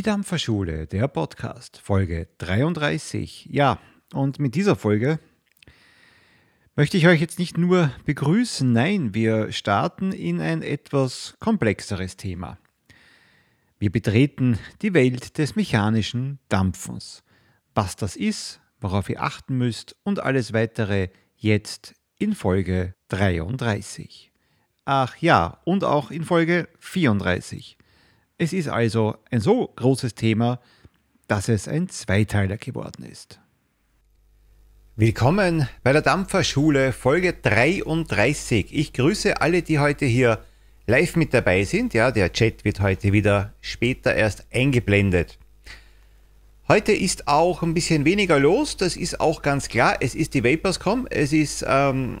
Die Dampferschule, der Podcast, Folge 33. Ja, und mit dieser Folge möchte ich euch jetzt nicht nur begrüßen, nein, wir starten in ein etwas komplexeres Thema. Wir betreten die Welt des mechanischen Dampfens. Was das ist, worauf ihr achten müsst und alles weitere jetzt in Folge 33. Ach ja, und auch in Folge 34. Es ist also ein so großes Thema, dass es ein Zweiteiler geworden ist. Willkommen bei der Dampferschule Folge 33. Ich grüße alle, die heute hier live mit dabei sind. Ja, der Chat wird heute wieder später erst eingeblendet. Heute ist auch ein bisschen weniger los, das ist auch ganz klar. Es ist die Vaporscom, es ist ähm,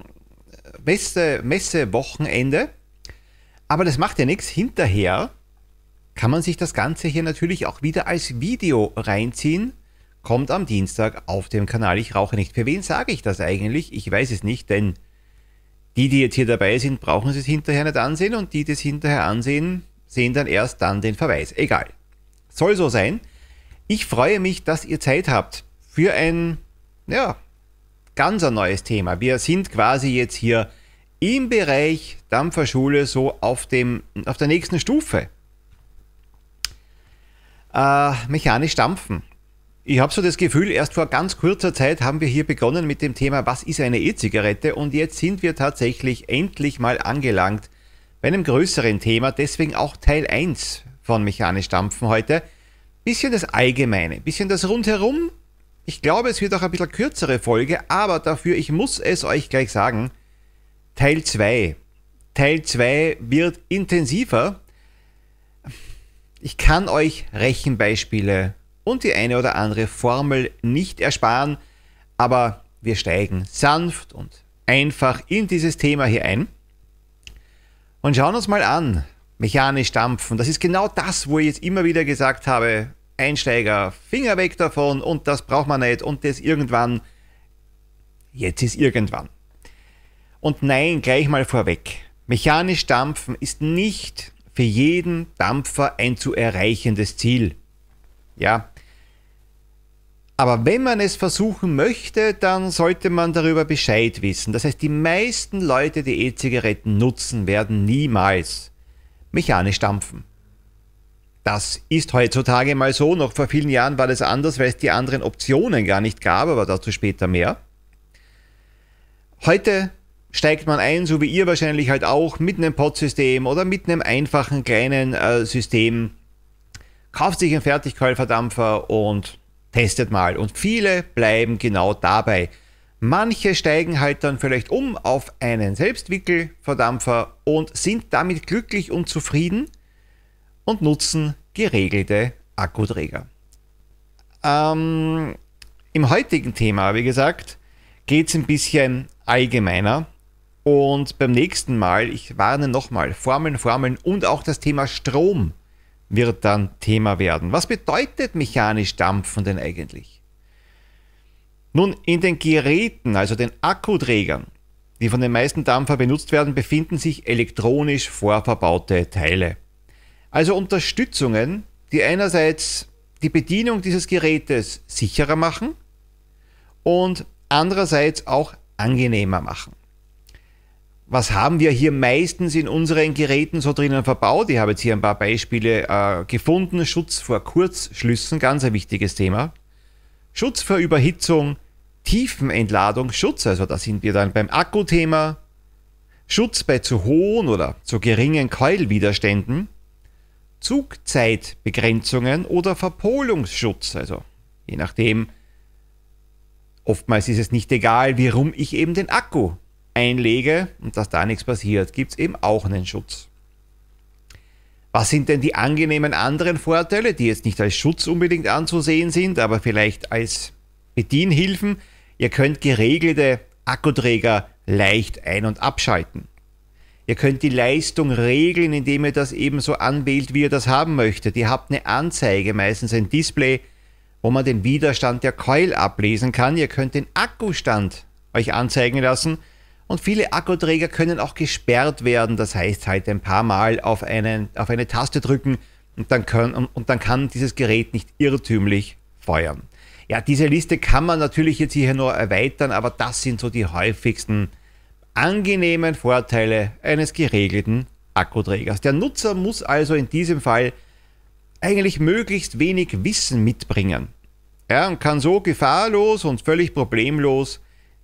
Messe, Messewochenende. Aber das macht ja nichts. Hinterher kann man sich das Ganze hier natürlich auch wieder als Video reinziehen. Kommt am Dienstag auf dem Kanal Ich rauche nicht. Für wen sage ich das eigentlich? Ich weiß es nicht, denn die, die jetzt hier dabei sind, brauchen es hinterher nicht ansehen und die, die es hinterher ansehen, sehen dann erst dann den Verweis. Egal. Soll so sein. Ich freue mich, dass ihr Zeit habt für ein, ja, ganz ein neues Thema. Wir sind quasi jetzt hier im Bereich Dampferschule so auf, dem, auf der nächsten Stufe äh, mechanisch dampfen. Ich habe so das Gefühl, erst vor ganz kurzer Zeit haben wir hier begonnen mit dem Thema, was ist eine E-Zigarette? Und jetzt sind wir tatsächlich endlich mal angelangt bei einem größeren Thema, deswegen auch Teil 1 von mechanisch dampfen heute. Bisschen das Allgemeine, bisschen das Rundherum. Ich glaube, es wird auch ein bisschen kürzere Folge, aber dafür, ich muss es euch gleich sagen, Teil 2. Teil 2 wird intensiver, ich kann euch Rechenbeispiele und die eine oder andere Formel nicht ersparen, aber wir steigen sanft und einfach in dieses Thema hier ein und schauen uns mal an. Mechanisch dampfen, das ist genau das, wo ich jetzt immer wieder gesagt habe, Einsteiger, Finger weg davon und das braucht man nicht und das irgendwann. Jetzt ist irgendwann. Und nein, gleich mal vorweg. Mechanisch dampfen ist nicht für jeden Dampfer ein zu erreichendes Ziel. Ja. Aber wenn man es versuchen möchte, dann sollte man darüber Bescheid wissen. Das heißt, die meisten Leute, die E-Zigaretten nutzen, werden niemals mechanisch dampfen. Das ist heutzutage mal so. Noch vor vielen Jahren war das anders, weil es die anderen Optionen gar nicht gab, aber dazu später mehr. Heute steigt man ein, so wie ihr wahrscheinlich halt auch, mit einem Pod-System oder mit einem einfachen kleinen äh, System, kauft sich einen Fertigkeulverdampfer und testet mal. Und viele bleiben genau dabei. Manche steigen halt dann vielleicht um auf einen Selbstwickelverdampfer und sind damit glücklich und zufrieden und nutzen geregelte Akkuträger. Ähm, Im heutigen Thema, wie gesagt, geht es ein bisschen allgemeiner. Und beim nächsten Mal, ich warne nochmal, Formeln, Formeln und auch das Thema Strom wird dann Thema werden. Was bedeutet mechanisch dampfen denn eigentlich? Nun, in den Geräten, also den Akkuträgern, die von den meisten Dampfer benutzt werden, befinden sich elektronisch vorverbaute Teile. Also Unterstützungen, die einerseits die Bedienung dieses Gerätes sicherer machen und andererseits auch angenehmer machen was haben wir hier meistens in unseren Geräten so drinnen verbaut? Ich habe jetzt hier ein paar Beispiele äh, gefunden. Schutz vor Kurzschlüssen, ganz ein wichtiges Thema. Schutz vor Überhitzung, Tiefenentladung, Schutz, also da sind wir dann beim Akkuthema. Schutz bei zu hohen oder zu geringen Keulwiderständen. Zugzeitbegrenzungen oder Verpolungsschutz, also je nachdem. Oftmals ist es nicht egal, wie rum ich eben den Akku einlege und dass da nichts passiert, gibt es eben auch einen Schutz. Was sind denn die angenehmen anderen Vorteile, die jetzt nicht als Schutz unbedingt anzusehen sind, aber vielleicht als Bedienhilfen? Ihr könnt geregelte Akkuträger leicht ein- und abschalten. Ihr könnt die Leistung regeln, indem ihr das eben so anwählt, wie ihr das haben möchtet. Ihr habt eine Anzeige, meistens ein Display, wo man den Widerstand der Coil ablesen kann. Ihr könnt den Akkustand euch anzeigen lassen und viele Akkuträger können auch gesperrt werden. Das heißt halt ein paar Mal auf, einen, auf eine Taste drücken, und dann, können, und dann kann dieses Gerät nicht irrtümlich feuern. Ja, diese Liste kann man natürlich jetzt hier nur erweitern, aber das sind so die häufigsten angenehmen Vorteile eines geregelten Akkuträgers. Der Nutzer muss also in diesem Fall eigentlich möglichst wenig Wissen mitbringen. Ja, und kann so gefahrlos und völlig problemlos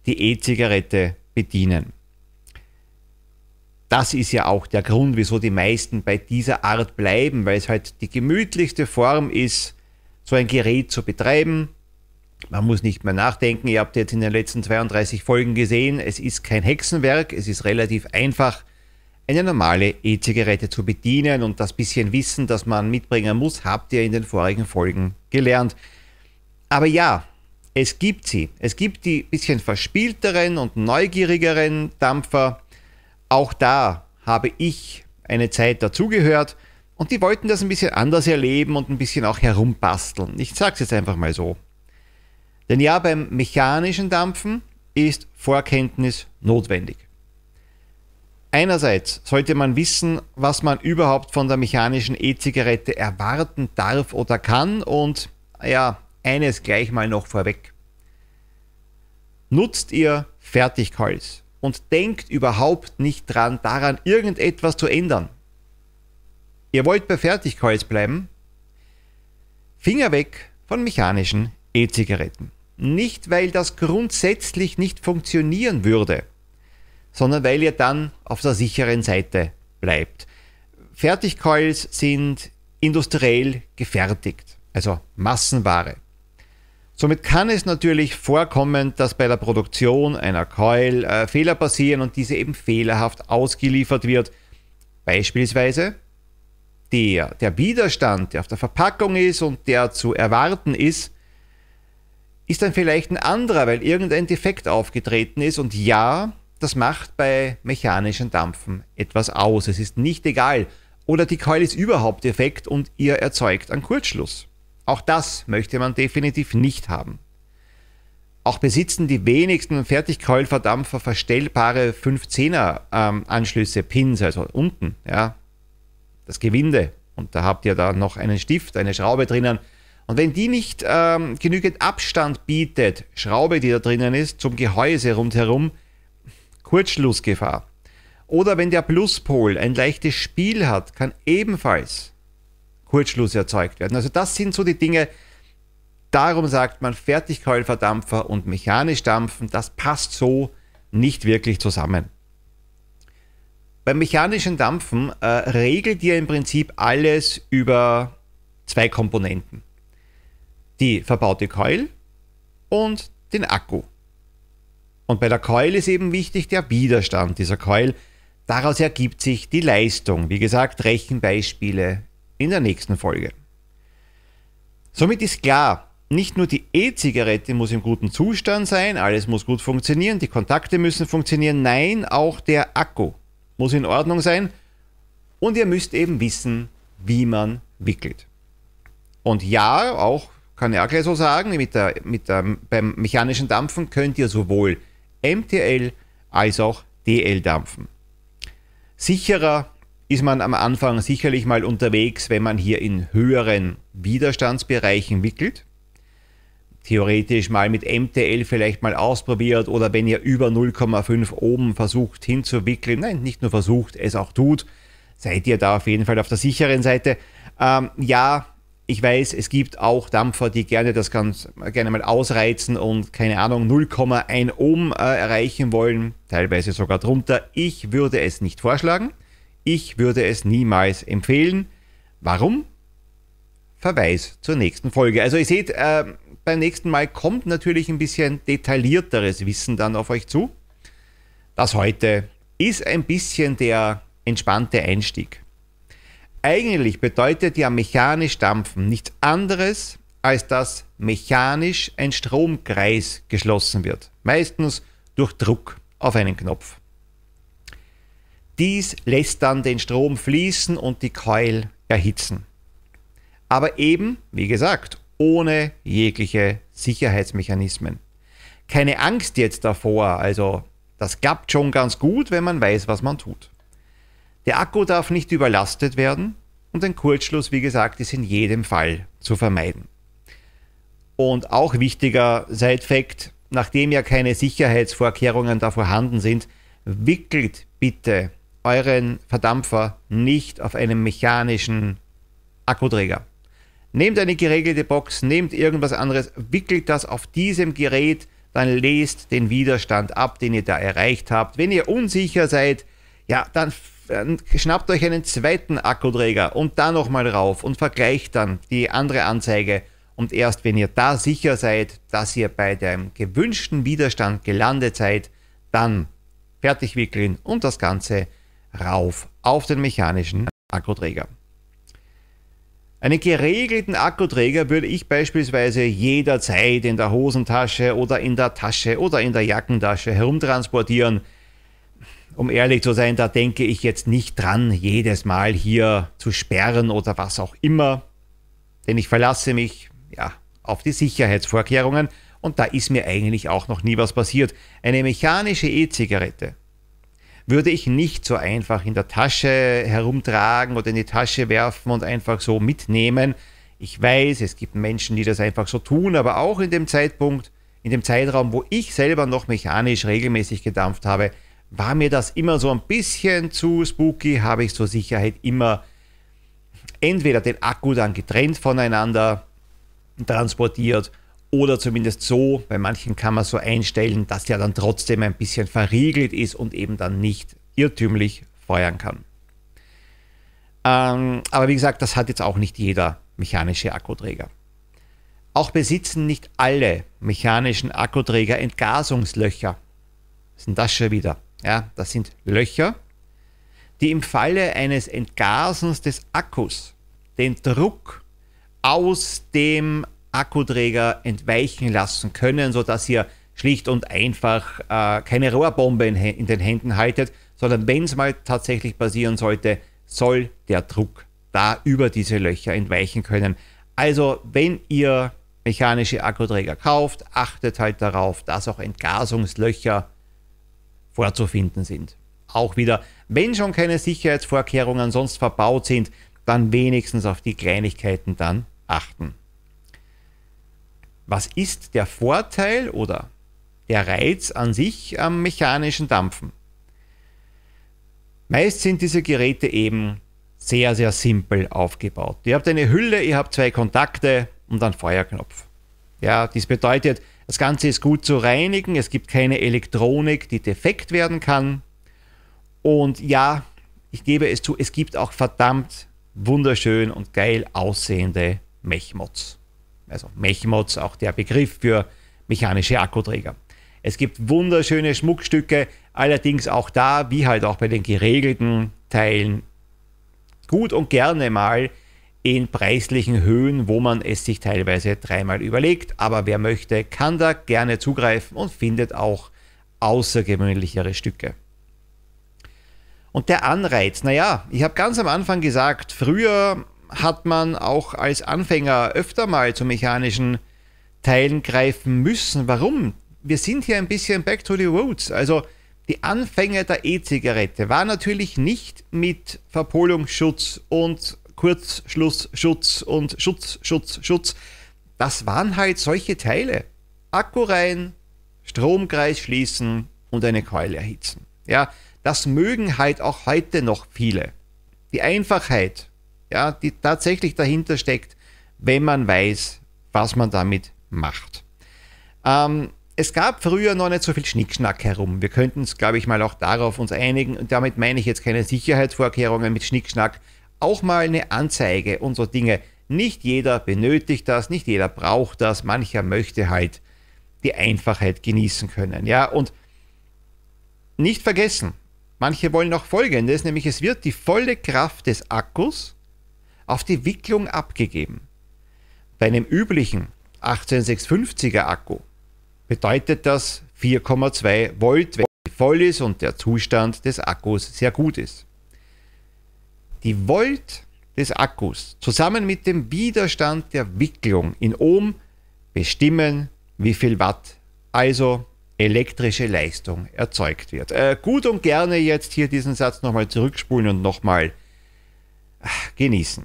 die E-Zigarette bedienen. Das ist ja auch der Grund, wieso die meisten bei dieser Art bleiben, weil es halt die gemütlichste Form ist, so ein Gerät zu betreiben. Man muss nicht mehr nachdenken. Ihr habt jetzt in den letzten 32 Folgen gesehen, es ist kein Hexenwerk, es ist relativ einfach, eine normale E-Zigarette zu bedienen und das bisschen Wissen, das man mitbringen muss, habt ihr in den vorigen Folgen gelernt. Aber ja, es gibt sie. Es gibt die bisschen verspielteren und neugierigeren Dampfer. Auch da habe ich eine Zeit dazugehört und die wollten das ein bisschen anders erleben und ein bisschen auch herumbasteln. Ich sage es jetzt einfach mal so. Denn ja, beim mechanischen Dampfen ist Vorkenntnis notwendig. Einerseits sollte man wissen, was man überhaupt von der mechanischen E-Zigarette erwarten darf oder kann und ja, eines gleich mal noch vorweg. Nutzt ihr Fertigholz und denkt überhaupt nicht dran, daran irgendetwas zu ändern. Ihr wollt bei Fertigholz bleiben? Finger weg von mechanischen E-Zigaretten. Nicht, weil das grundsätzlich nicht funktionieren würde sondern weil ihr dann auf der sicheren Seite bleibt. Fertigcoils sind industriell gefertigt, also Massenware. Somit kann es natürlich vorkommen, dass bei der Produktion einer Coil äh, Fehler passieren und diese eben fehlerhaft ausgeliefert wird. Beispielsweise der, der Widerstand, der auf der Verpackung ist und der zu erwarten ist, ist dann vielleicht ein anderer, weil irgendein Defekt aufgetreten ist. Und ja, das macht bei mechanischen Dampfen etwas aus. Es ist nicht egal. Oder die Keule ist überhaupt defekt und ihr erzeugt einen Kurzschluss. Auch das möchte man definitiv nicht haben. Auch besitzen die wenigsten Fertigkeulverdampfer verstellbare 510er ähm, Anschlüsse, Pins, also unten, ja, das Gewinde. Und da habt ihr da noch einen Stift, eine Schraube drinnen. Und wenn die nicht ähm, genügend Abstand bietet, Schraube, die da drinnen ist, zum Gehäuse rundherum, Kurzschlussgefahr. Oder wenn der Pluspol ein leichtes Spiel hat, kann ebenfalls Kurzschluss erzeugt werden. Also das sind so die Dinge, darum sagt man Fertigkeulverdampfer und mechanisch dampfen, das passt so nicht wirklich zusammen. Beim mechanischen Dampfen äh, regelt ihr im Prinzip alles über zwei Komponenten. Die verbaute Keul und den Akku. Und bei der Coil ist eben wichtig der Widerstand dieser Coil. Daraus ergibt sich die Leistung. Wie gesagt, Rechenbeispiele in der nächsten Folge. Somit ist klar, nicht nur die E-Zigarette muss im guten Zustand sein, alles muss gut funktionieren, die Kontakte müssen funktionieren, nein, auch der Akku muss in Ordnung sein und ihr müsst eben wissen, wie man wickelt. Und ja, auch kann ich auch gleich so sagen, mit der, mit der, beim mechanischen Dampfen könnt ihr sowohl MTL als auch DL-Dampfen. Sicherer ist man am Anfang sicherlich mal unterwegs, wenn man hier in höheren Widerstandsbereichen wickelt. Theoretisch mal mit MTL vielleicht mal ausprobiert oder wenn ihr über 0,5 oben versucht hinzuwickeln, nein, nicht nur versucht, es auch tut, seid ihr da auf jeden Fall auf der sicheren Seite. Ähm, ja, ich weiß, es gibt auch Dampfer, die gerne das ganz gerne mal ausreizen und keine Ahnung 0,1 Ohm äh, erreichen wollen, teilweise sogar drunter. Ich würde es nicht vorschlagen. Ich würde es niemals empfehlen. Warum? Verweis zur nächsten Folge. Also ihr seht, äh, beim nächsten Mal kommt natürlich ein bisschen detaillierteres Wissen dann auf euch zu. Das heute ist ein bisschen der entspannte Einstieg. Eigentlich bedeutet ja mechanisch dampfen nichts anderes, als dass mechanisch ein Stromkreis geschlossen wird, meistens durch Druck auf einen Knopf. Dies lässt dann den Strom fließen und die Keul erhitzen. Aber eben, wie gesagt, ohne jegliche Sicherheitsmechanismen. Keine Angst jetzt davor, also das klappt schon ganz gut, wenn man weiß, was man tut. Der Akku darf nicht überlastet werden und ein Kurzschluss, wie gesagt, ist in jedem Fall zu vermeiden. Und auch wichtiger Side-Fact, nachdem ja keine Sicherheitsvorkehrungen da vorhanden sind, wickelt bitte euren Verdampfer nicht auf einem mechanischen Akkuträger. Nehmt eine geregelte Box, nehmt irgendwas anderes, wickelt das auf diesem Gerät, dann lest den Widerstand ab, den ihr da erreicht habt. Wenn ihr unsicher seid, ja, dann schnappt euch einen zweiten Akkuträger und da nochmal rauf und vergleicht dann die andere Anzeige. Und erst wenn ihr da sicher seid, dass ihr bei dem gewünschten Widerstand gelandet seid, dann fertig wickeln und das Ganze rauf auf den mechanischen Akkuträger. Einen geregelten Akkuträger würde ich beispielsweise jederzeit in der Hosentasche oder in der Tasche oder in der Jackentasche herumtransportieren. Um ehrlich zu sein, da denke ich jetzt nicht dran, jedes Mal hier zu sperren oder was auch immer. Denn ich verlasse mich ja, auf die Sicherheitsvorkehrungen und da ist mir eigentlich auch noch nie was passiert. Eine mechanische E-Zigarette würde ich nicht so einfach in der Tasche herumtragen oder in die Tasche werfen und einfach so mitnehmen. Ich weiß, es gibt Menschen, die das einfach so tun, aber auch in dem Zeitpunkt, in dem Zeitraum, wo ich selber noch mechanisch regelmäßig gedampft habe, war mir das immer so ein bisschen zu spooky, habe ich zur Sicherheit immer entweder den Akku dann getrennt voneinander transportiert oder zumindest so, bei manchen kann man so einstellen, dass der dann trotzdem ein bisschen verriegelt ist und eben dann nicht irrtümlich feuern kann. Ähm, aber wie gesagt, das hat jetzt auch nicht jeder mechanische Akkuträger. Auch besitzen nicht alle mechanischen Akkuträger Entgasungslöcher. Was sind das schon wieder? Ja, das sind Löcher, die im Falle eines Entgasens des Akkus den Druck aus dem Akkuträger entweichen lassen können, sodass ihr schlicht und einfach äh, keine Rohrbombe in, in den Händen haltet, sondern wenn es mal tatsächlich passieren sollte, soll der Druck da über diese Löcher entweichen können. Also wenn ihr mechanische Akkuträger kauft, achtet halt darauf, dass auch Entgasungslöcher vorzufinden sind. Auch wieder, wenn schon keine Sicherheitsvorkehrungen sonst verbaut sind, dann wenigstens auf die Kleinigkeiten dann achten. Was ist der Vorteil oder der Reiz an sich am mechanischen Dampfen? Meist sind diese Geräte eben sehr, sehr simpel aufgebaut. Ihr habt eine Hülle, ihr habt zwei Kontakte und einen Feuerknopf. Ja, dies bedeutet, das Ganze ist gut zu reinigen, es gibt keine Elektronik, die defekt werden kann. Und ja, ich gebe es zu, es gibt auch verdammt wunderschön und geil aussehende Mechmods also Mechmods, auch der Begriff für mechanische Akkuträger. Es gibt wunderschöne Schmuckstücke, allerdings auch da, wie halt auch bei den geregelten Teilen, gut und gerne mal in preislichen Höhen, wo man es sich teilweise dreimal überlegt. Aber wer möchte, kann da gerne zugreifen und findet auch außergewöhnlichere Stücke. Und der Anreiz, naja, ich habe ganz am Anfang gesagt, früher hat man auch als Anfänger öfter mal zu mechanischen Teilen greifen müssen. Warum? Wir sind hier ein bisschen back to the roots. Also die Anfänge der E-Zigarette war natürlich nicht mit Verpolungsschutz und Kurzschlussschutz und Schutz, Schutz, Schutz. Das waren halt solche Teile. Akku rein, Stromkreis schließen und eine Keule erhitzen. Ja, das mögen halt auch heute noch viele. Die Einfachheit ja, die tatsächlich dahinter steckt, wenn man weiß, was man damit macht. Ähm, es gab früher noch nicht so viel Schnickschnack herum. Wir könnten uns, glaube ich, mal auch darauf uns einigen. Und damit meine ich jetzt keine Sicherheitsvorkehrungen mit Schnickschnack. Auch mal eine Anzeige so Dinge. Nicht jeder benötigt das, nicht jeder braucht das. Mancher möchte halt die Einfachheit genießen können. Ja, und nicht vergessen, manche wollen noch Folgendes, nämlich es wird die volle Kraft des Akkus auf die Wicklung abgegeben. Bei einem üblichen 18650er Akku bedeutet das 4,2 Volt, wenn er voll ist und der Zustand des Akkus sehr gut ist. Die Volt des Akkus zusammen mit dem Widerstand der Wicklung in Ohm bestimmen, wie viel Watt, also elektrische Leistung erzeugt wird. Äh, gut und gerne jetzt hier diesen Satz nochmal zurückspulen und nochmal genießen.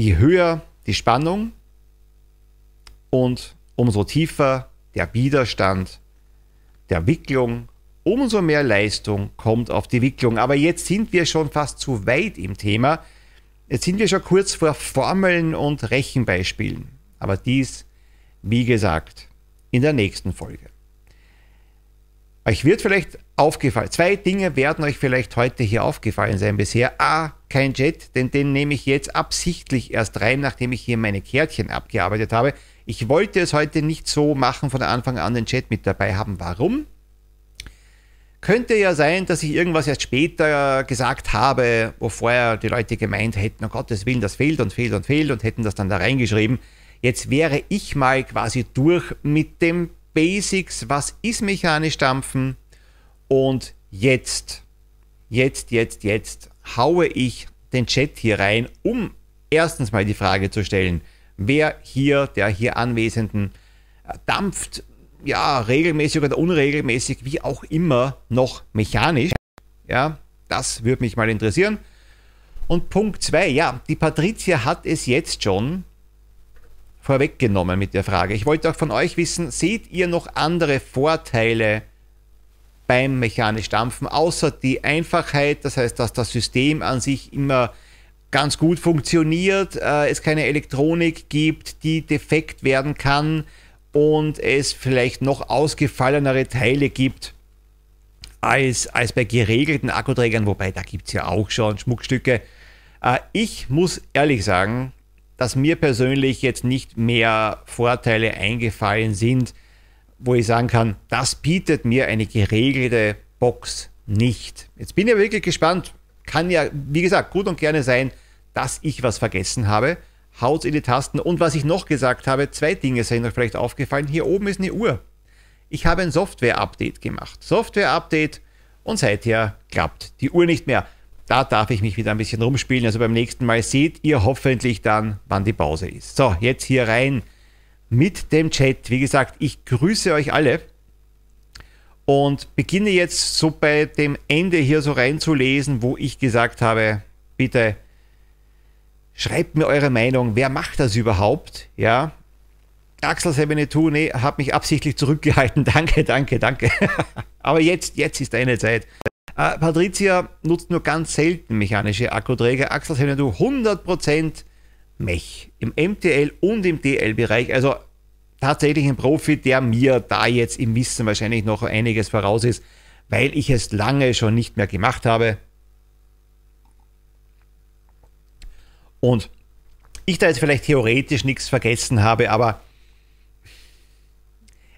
Je höher die Spannung und umso tiefer der Widerstand der Wicklung, umso mehr Leistung kommt auf die Wicklung. Aber jetzt sind wir schon fast zu weit im Thema. Jetzt sind wir schon kurz vor Formeln und Rechenbeispielen. Aber dies, wie gesagt, in der nächsten Folge. Euch wird vielleicht aufgefallen, zwei Dinge werden euch vielleicht heute hier aufgefallen sein bisher. A, kein Jet, denn den nehme ich jetzt absichtlich erst rein, nachdem ich hier meine Kärtchen abgearbeitet habe. Ich wollte es heute nicht so machen, von Anfang an den Chat mit dabei haben. Warum? Könnte ja sein, dass ich irgendwas erst später gesagt habe, wo vorher die Leute gemeint hätten, um Gottes Willen, das fehlt und fehlt und fehlt und hätten das dann da reingeschrieben. Jetzt wäre ich mal quasi durch mit dem Basics, was ist mechanisch dampfen und jetzt, jetzt, jetzt, jetzt haue ich den Chat hier rein, um erstens mal die Frage zu stellen, wer hier, der hier Anwesenden, äh, dampft, ja, regelmäßig oder unregelmäßig, wie auch immer, noch mechanisch. Ja, das würde mich mal interessieren. Und Punkt 2, ja, die Patricia hat es jetzt schon vorweggenommen mit der Frage. Ich wollte auch von euch wissen, seht ihr noch andere Vorteile beim mechanisch Dampfen, außer die Einfachheit, das heißt, dass das System an sich immer ganz gut funktioniert, äh, es keine Elektronik gibt, die defekt werden kann und es vielleicht noch ausgefallenere Teile gibt als, als bei geregelten Akkuträgern, wobei da gibt es ja auch schon Schmuckstücke. Äh, ich muss ehrlich sagen, dass mir persönlich jetzt nicht mehr Vorteile eingefallen sind, wo ich sagen kann, das bietet mir eine geregelte Box nicht. Jetzt bin ich wirklich gespannt, kann ja, wie gesagt, gut und gerne sein, dass ich was vergessen habe. Haut in die Tasten. Und was ich noch gesagt habe, zwei Dinge sind euch vielleicht aufgefallen. Hier oben ist eine Uhr. Ich habe ein Software-Update gemacht. Software-Update und seither klappt die Uhr nicht mehr. Da darf ich mich wieder ein bisschen rumspielen. Also beim nächsten Mal seht ihr hoffentlich dann, wann die Pause ist. So, jetzt hier rein mit dem Chat. Wie gesagt, ich grüße euch alle und beginne jetzt so bei dem Ende hier so reinzulesen, wo ich gesagt habe, bitte schreibt mir eure Meinung, wer macht das überhaupt? Ja, Axel 72, nee, hat mich absichtlich zurückgehalten. Danke, danke, danke. Aber jetzt, jetzt ist eine Zeit. Äh, Patricia nutzt nur ganz selten mechanische Akkuträger. Axel 72 100% Mech im MTL und im DL-Bereich. Also tatsächlich ein Profi, der mir da jetzt im Wissen wahrscheinlich noch einiges voraus ist, weil ich es lange schon nicht mehr gemacht habe. Und ich da jetzt vielleicht theoretisch nichts vergessen habe, aber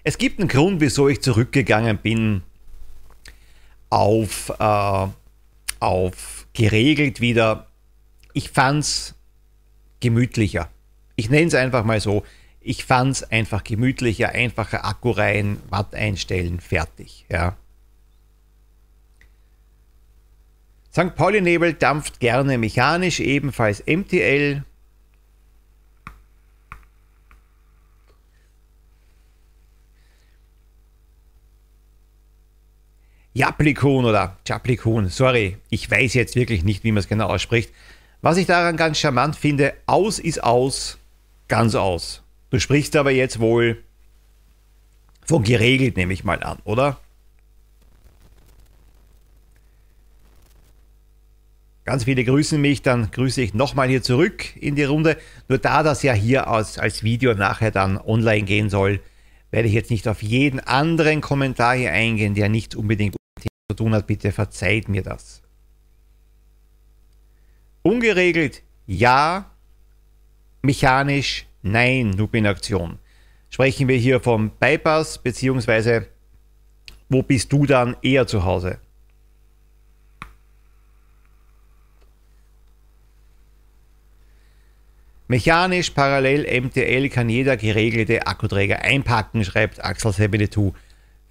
es gibt einen Grund, wieso ich zurückgegangen bin auf, äh, auf geregelt wieder. Ich fand es gemütlicher. Ich nenne es einfach mal so. Ich fand es einfach gemütlicher, einfacher Akku rein, Watt einstellen, fertig. Ja. St. Pauli-Nebel dampft gerne mechanisch, ebenfalls MTL. Japlikon oder Japlikon, sorry, ich weiß jetzt wirklich nicht, wie man es genau ausspricht. Was ich daran ganz charmant finde, aus ist aus, ganz aus. Du sprichst aber jetzt wohl von geregelt, nehme ich mal an, oder? Ganz viele grüßen mich, dann grüße ich nochmal hier zurück in die Runde. Nur da das ja hier als, als Video nachher dann online gehen soll, werde ich jetzt nicht auf jeden anderen Kommentar hier eingehen, der nicht unbedingt zu tun hat. Bitte verzeiht mir das. Ungeregelt, ja. Mechanisch, nein, Lupinaktion. Sprechen wir hier vom Bypass, beziehungsweise wo bist du dann eher zu Hause? Mechanisch parallel MTL kann jeder geregelte Akkuträger einpacken, schreibt Axel 72.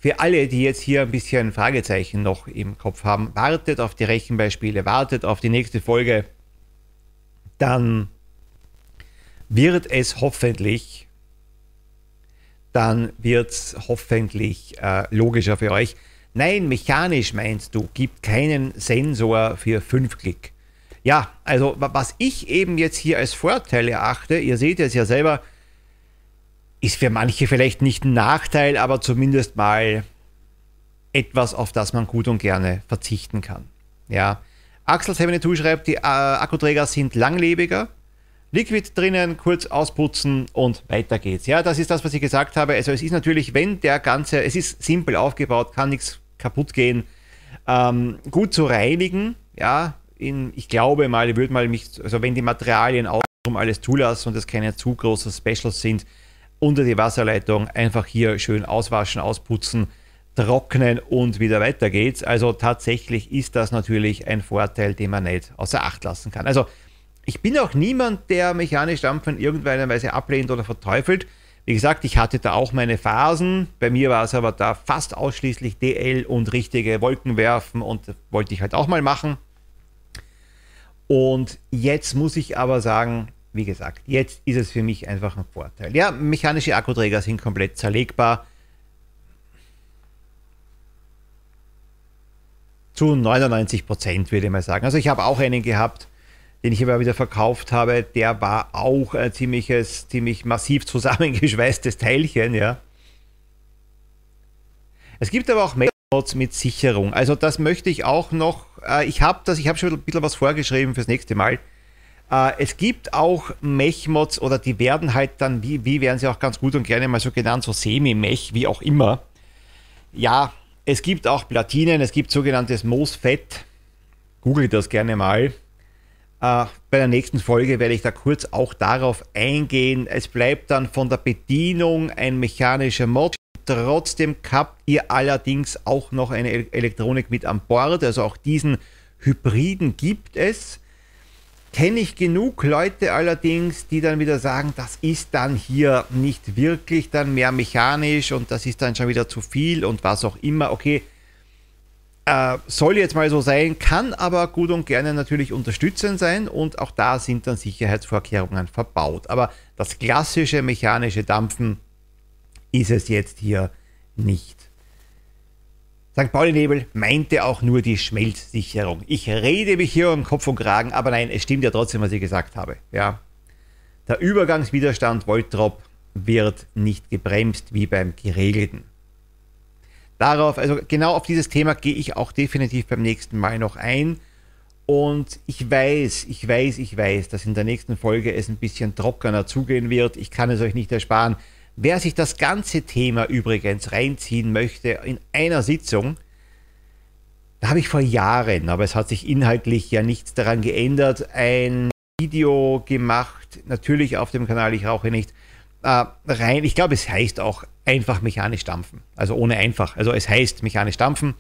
Für alle, die jetzt hier ein bisschen Fragezeichen noch im Kopf haben, wartet auf die Rechenbeispiele, wartet auf die nächste Folge. Dann wird es hoffentlich, dann wird es hoffentlich äh, logischer für euch. Nein, mechanisch meinst du, gibt keinen Sensor für 5 Klick. Ja, also was ich eben jetzt hier als Vorteil erachte, ihr seht es ja selber, ist für manche vielleicht nicht ein Nachteil, aber zumindest mal etwas, auf das man gut und gerne verzichten kann. Ja, Axel 72 schreibt, die äh, Akkuträger sind langlebiger, Liquid drinnen, kurz ausputzen und weiter geht's. Ja, das ist das, was ich gesagt habe. Also es ist natürlich, wenn der ganze, es ist simpel aufgebaut, kann nichts kaputt gehen, ähm, gut zu reinigen. Ja, in, ich glaube mal, ich würde mal mich, also wenn die Materialien auch alles zulassen und es keine zu großen Specials sind, unter die Wasserleitung einfach hier schön auswaschen, ausputzen, trocknen und wieder weiter geht's. Also tatsächlich ist das natürlich ein Vorteil, den man nicht außer Acht lassen kann. Also ich bin auch niemand, der mechanisch Dampfen in irgendeiner Weise ablehnt oder verteufelt. Wie gesagt, ich hatte da auch meine Phasen. Bei mir war es aber da fast ausschließlich DL und richtige Wolken werfen und wollte ich halt auch mal machen. Und jetzt muss ich aber sagen, wie gesagt, jetzt ist es für mich einfach ein Vorteil. Ja, mechanische Akkuträger sind komplett zerlegbar. Zu 99 Prozent würde ich mal sagen. Also ich habe auch einen gehabt, den ich aber wieder verkauft habe, der war auch ein ziemliches, ziemlich massiv zusammengeschweißtes Teilchen, ja. Es gibt aber auch Mods mit Sicherung. Also das möchte ich auch noch, äh, ich habe das, ich habe schon ein bisschen was vorgeschrieben fürs nächste Mal. Äh, es gibt auch Mech-Mods oder die werden halt dann, wie, wie werden sie auch ganz gut und gerne mal so genannt, so Semi-Mech, wie auch immer. Ja, es gibt auch Platinen, es gibt sogenanntes MOSFET. Google das gerne mal. Äh, bei der nächsten Folge werde ich da kurz auch darauf eingehen. Es bleibt dann von der Bedienung ein mechanischer Mod. Trotzdem habt ihr allerdings auch noch eine Elektronik mit an Bord. Also auch diesen Hybriden gibt es. Kenne ich genug Leute allerdings, die dann wieder sagen, das ist dann hier nicht wirklich dann mehr mechanisch und das ist dann schon wieder zu viel und was auch immer. Okay, äh, soll jetzt mal so sein, kann aber gut und gerne natürlich unterstützend sein und auch da sind dann Sicherheitsvorkehrungen verbaut. Aber das klassische mechanische Dampfen ist es jetzt hier nicht. St. Pauli-Nebel meinte auch nur die Schmelzsicherung. Ich rede mich hier um Kopf und Kragen, aber nein, es stimmt ja trotzdem, was ich gesagt habe. Ja. Der Übergangswiderstand Voltrop wird nicht gebremst wie beim geregelten darauf, also genau auf dieses Thema gehe ich auch definitiv beim nächsten Mal noch ein. Und ich weiß, ich weiß, ich weiß, dass in der nächsten Folge es ein bisschen trockener zugehen wird. Ich kann es euch nicht ersparen. Wer sich das ganze Thema übrigens reinziehen möchte in einer Sitzung, da habe ich vor Jahren, aber es hat sich inhaltlich ja nichts daran geändert, ein Video gemacht, natürlich auf dem Kanal Ich rauche nicht, äh, rein. Ich glaube, es heißt auch einfach mechanisch dampfen. Also ohne einfach. Also es heißt mechanisch dampfen.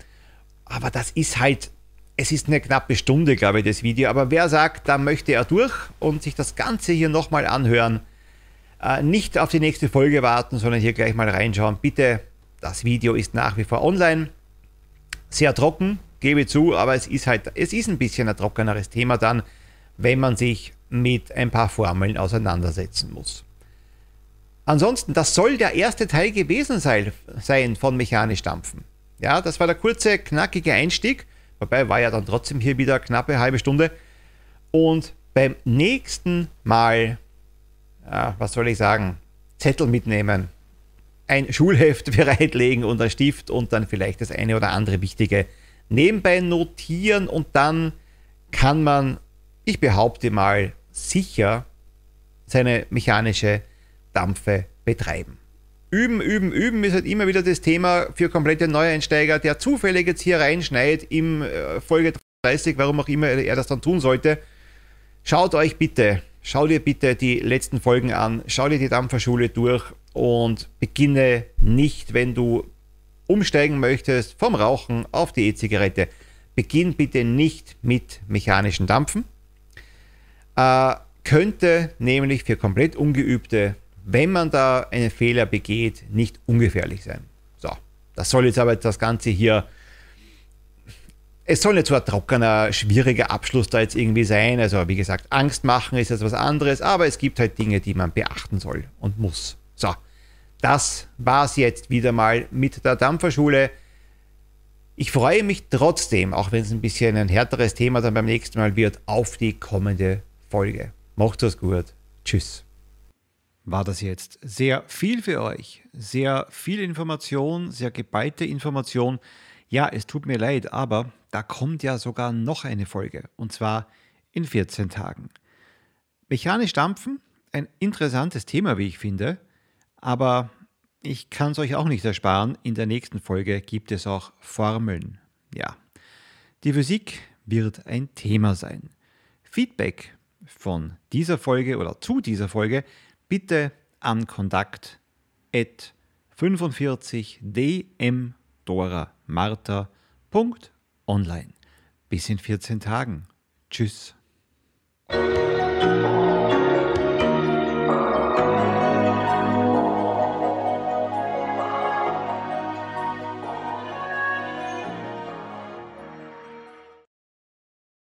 Aber das ist halt, es ist eine knappe Stunde, glaube ich, das Video. Aber wer sagt, da möchte er durch und sich das Ganze hier nochmal anhören, äh, nicht auf die nächste Folge warten, sondern hier gleich mal reinschauen. Bitte, das Video ist nach wie vor online. Sehr trocken, gebe zu, aber es ist halt, es ist ein bisschen ein trockeneres Thema dann, wenn man sich mit ein paar Formeln auseinandersetzen muss. Ansonsten, das soll der erste Teil gewesen sein, sein von Mechanisch Dampfen. Ja, das war der kurze, knackige Einstieg. Wobei war ja dann trotzdem hier wieder knappe halbe Stunde. Und beim nächsten Mal, ja, was soll ich sagen, Zettel mitnehmen, ein Schulheft bereitlegen und ein Stift und dann vielleicht das eine oder andere Wichtige nebenbei notieren und dann kann man, ich behaupte mal, sicher seine mechanische Dampfe betreiben. Üben, üben, üben ist halt immer wieder das Thema für komplette Neueinsteiger, der zufällig jetzt hier reinschneit im äh, Folge 30, warum auch immer er das dann tun sollte. Schaut euch bitte, schau dir bitte die letzten Folgen an, schau dir die Dampferschule durch und beginne nicht, wenn du umsteigen möchtest vom Rauchen auf die E-Zigarette. Beginn bitte nicht mit mechanischen Dampfen. Äh, könnte nämlich für komplett Ungeübte wenn man da einen Fehler begeht, nicht ungefährlich sein. So, das soll jetzt aber das Ganze hier. Es soll nicht so ein trockener, schwieriger Abschluss da jetzt irgendwie sein. Also, wie gesagt, Angst machen ist jetzt was anderes, aber es gibt halt Dinge, die man beachten soll und muss. So, das war es jetzt wieder mal mit der Dampferschule. Ich freue mich trotzdem, auch wenn es ein bisschen ein härteres Thema dann beim nächsten Mal wird, auf die kommende Folge. Macht es gut. Tschüss. War das jetzt sehr viel für euch? Sehr viel Information, sehr geballte Information. Ja, es tut mir leid, aber da kommt ja sogar noch eine Folge. Und zwar in 14 Tagen. Mechanisch dampfen, ein interessantes Thema, wie ich finde. Aber ich kann es euch auch nicht ersparen. In der nächsten Folge gibt es auch Formeln. Ja. Die Physik wird ein Thema sein. Feedback von dieser Folge oder zu dieser Folge bitte an kontakt 45dmdoramarta.online. Bis in 14 Tagen. Tschüss.